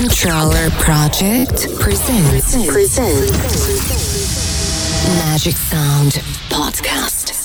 Kontroller Project presents, presents Magic Sound Podcast.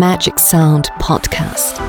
Magic Sound Podcast.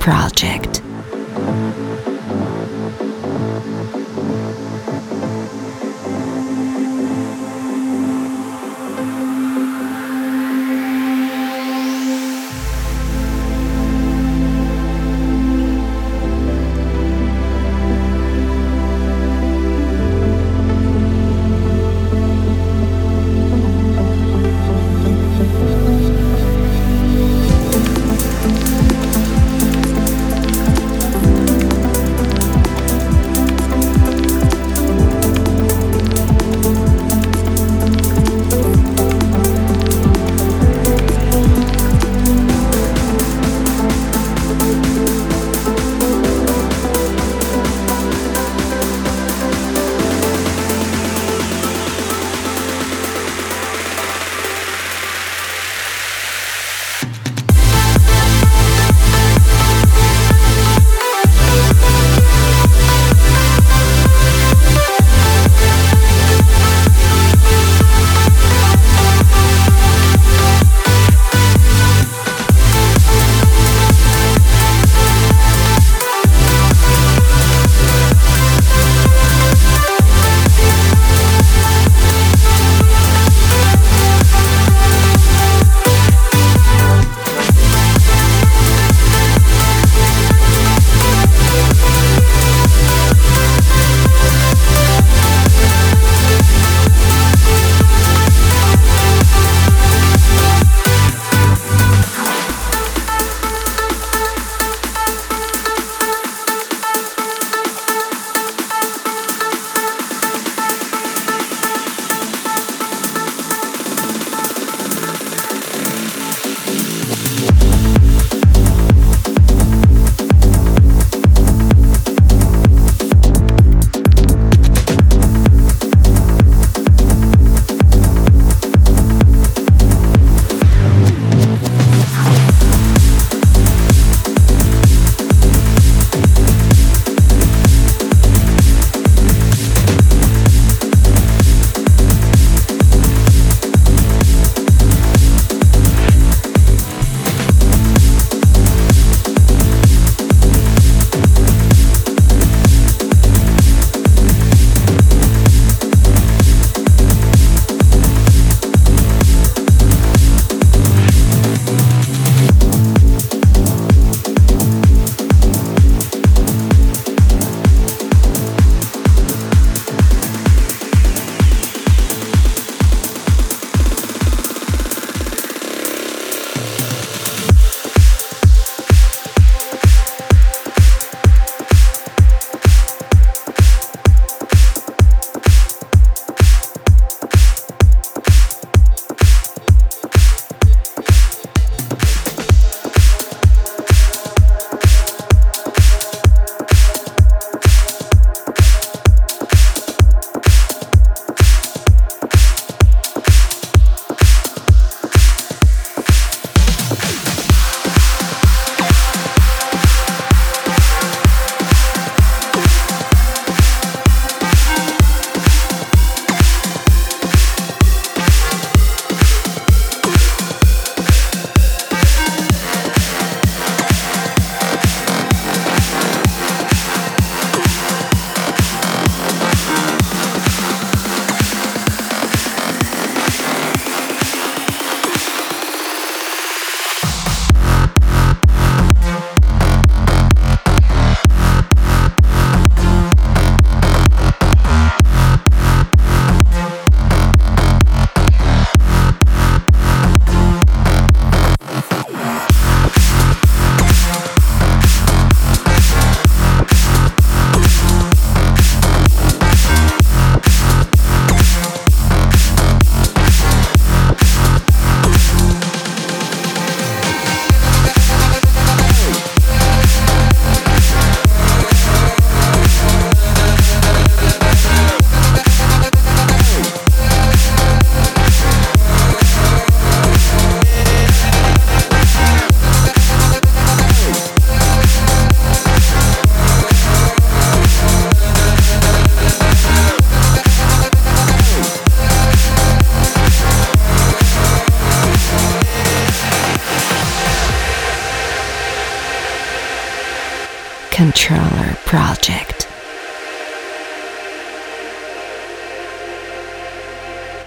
Project.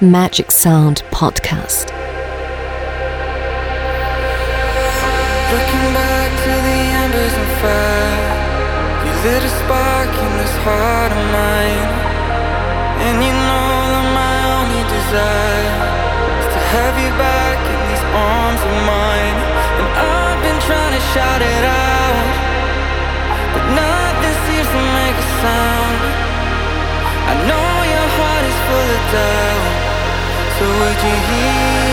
Magic Sound Podcast. Looking back to the embers and fire. You lit a spark in this heart of mine. And you know that my only desire Is to have you back in these arms of mine. And I've been trying to shout it out But nothing seems to make a sound. I know your heart is full of doubt So would you hear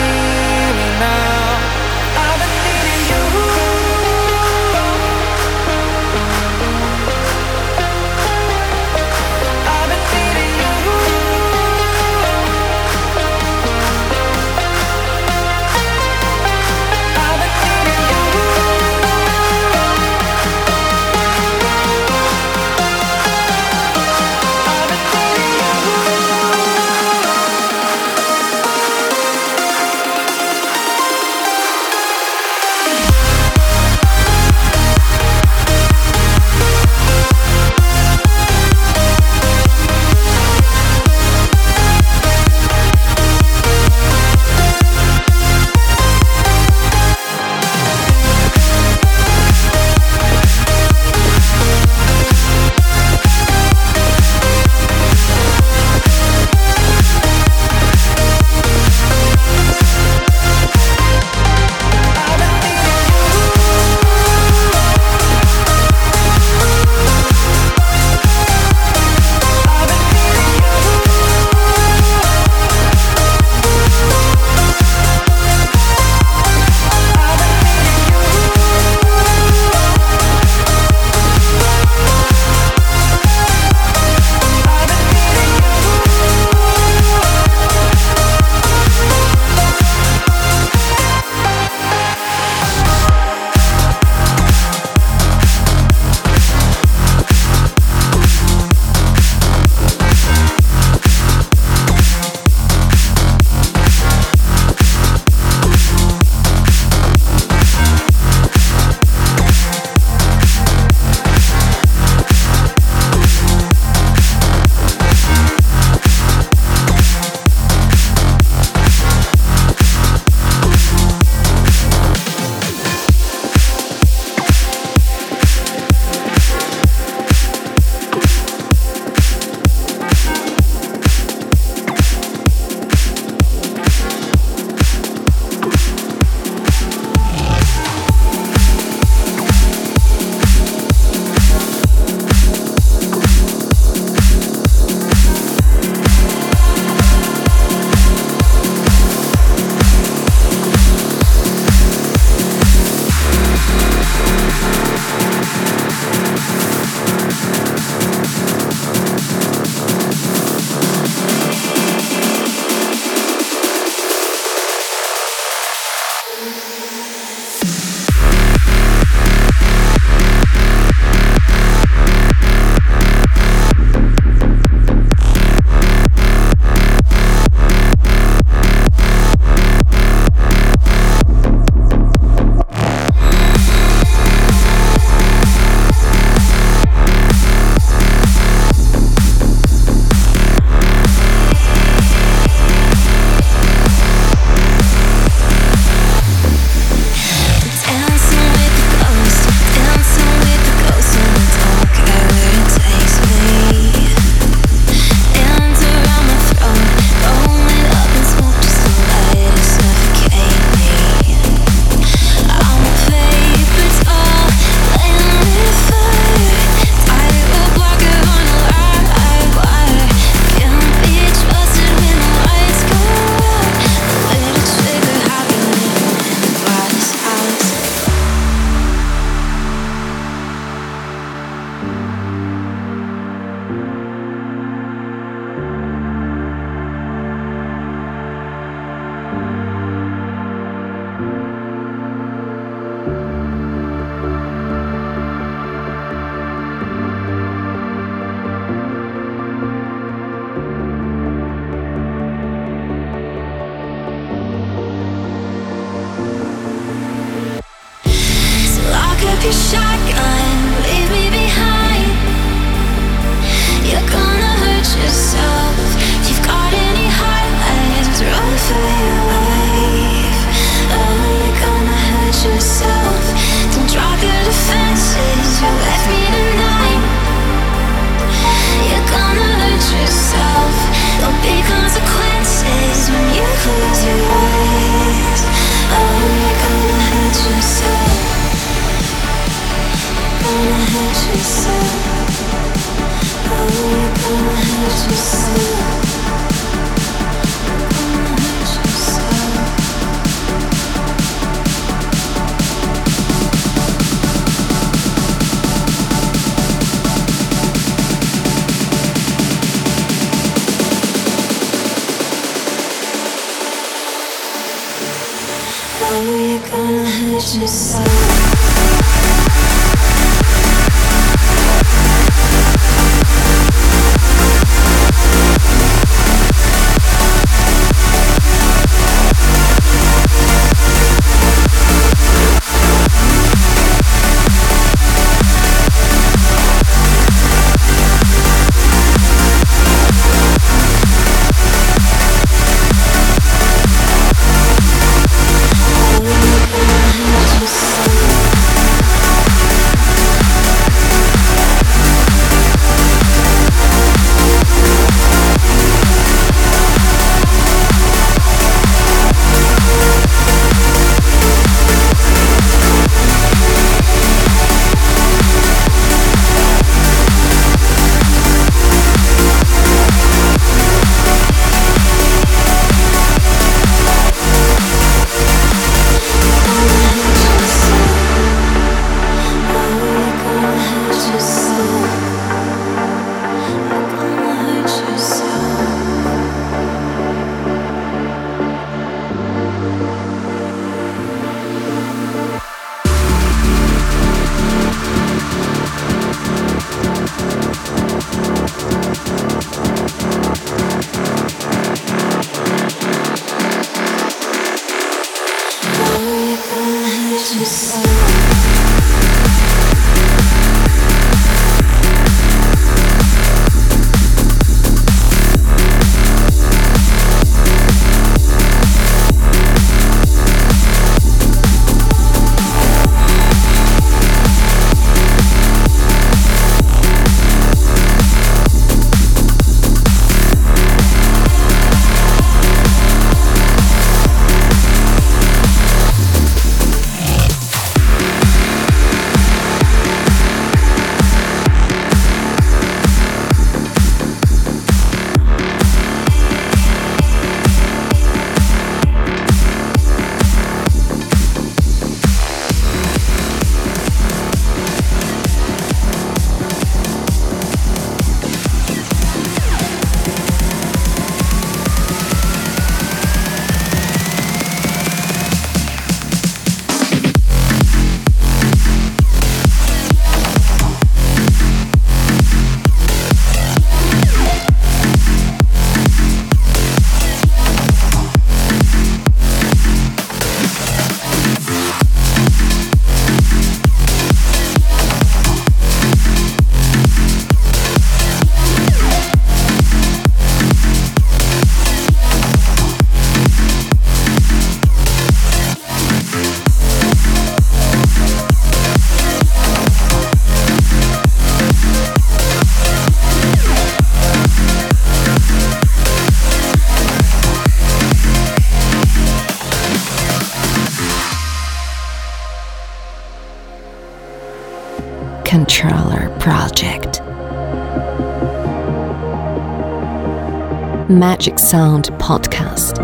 Magic Sound podcast.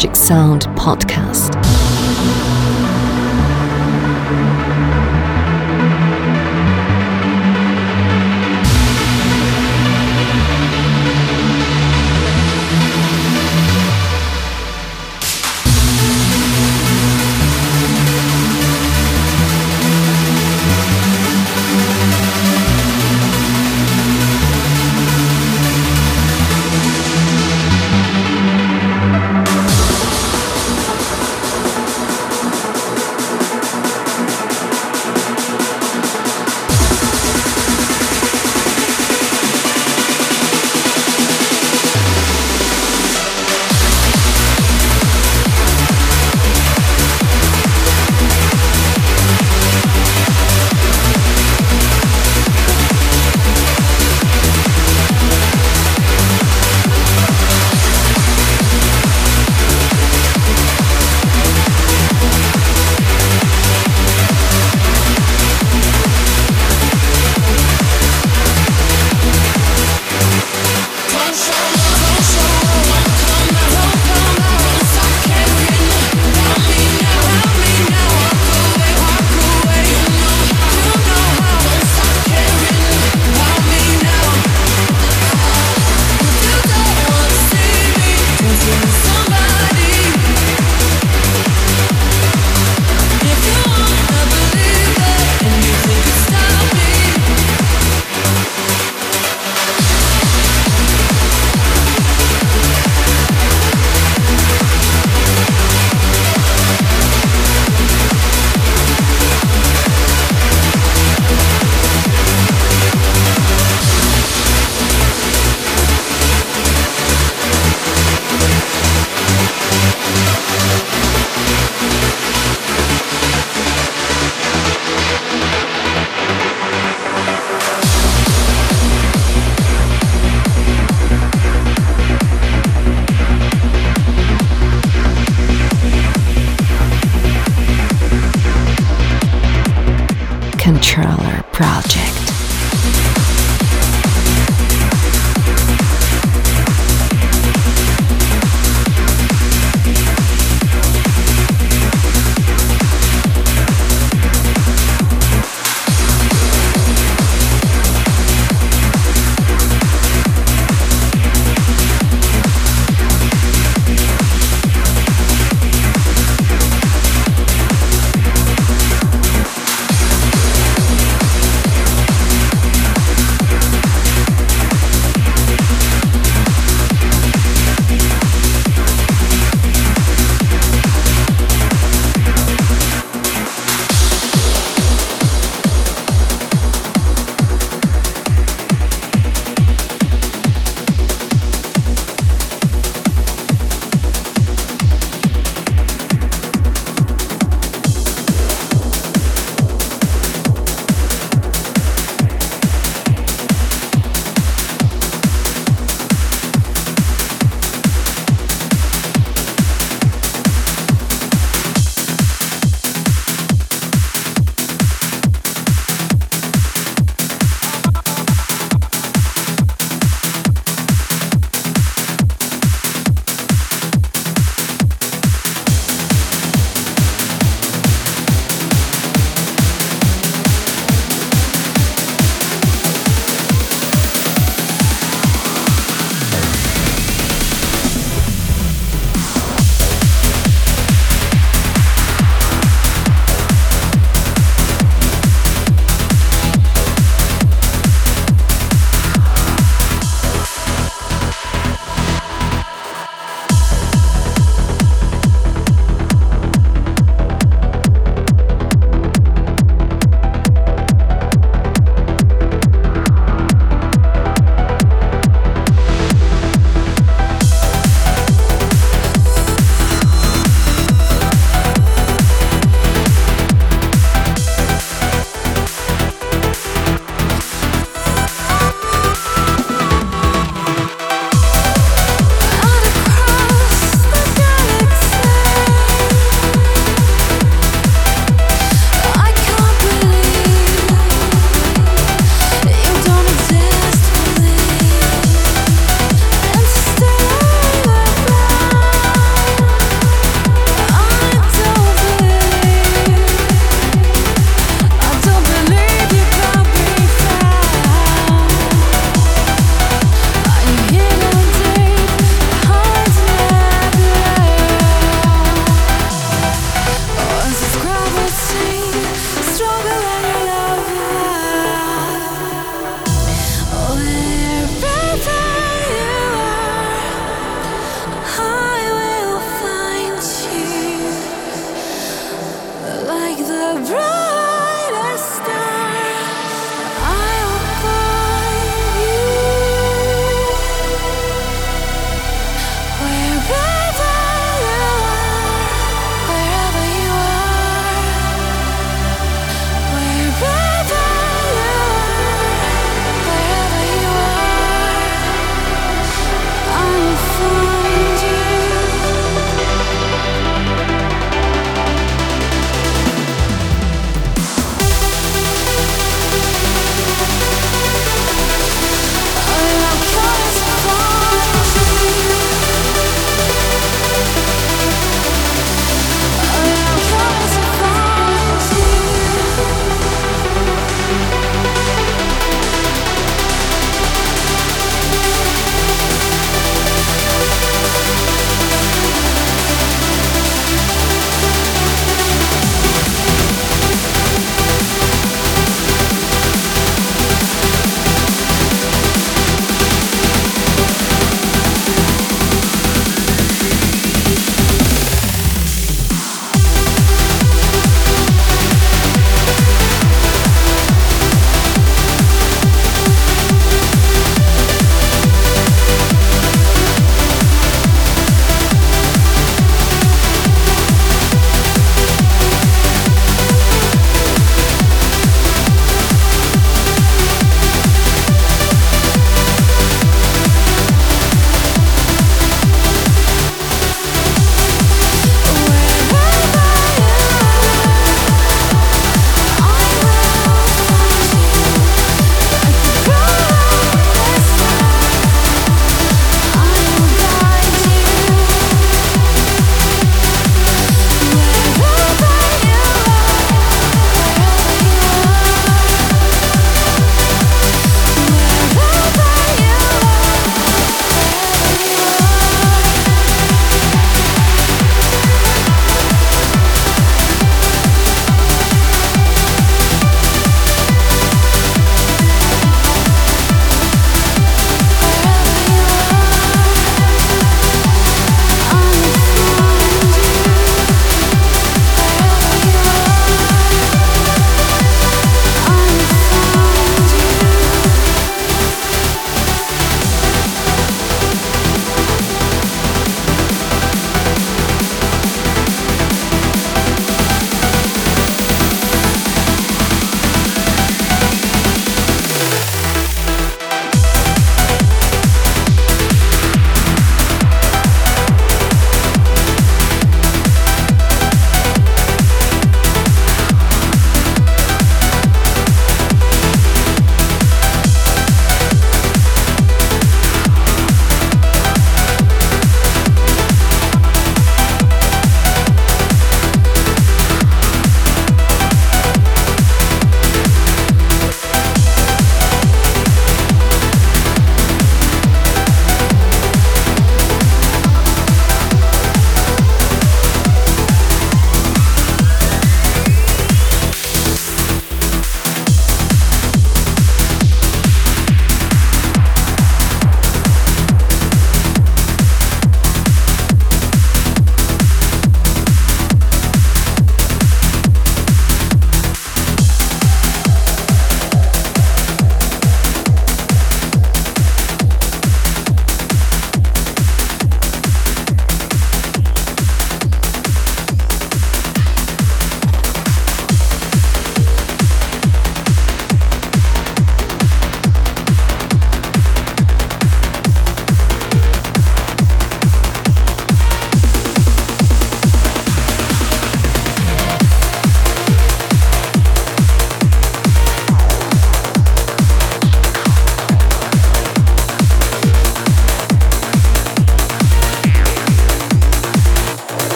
Sound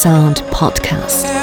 Sound Podcast.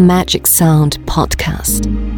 Magic Sound Podcast.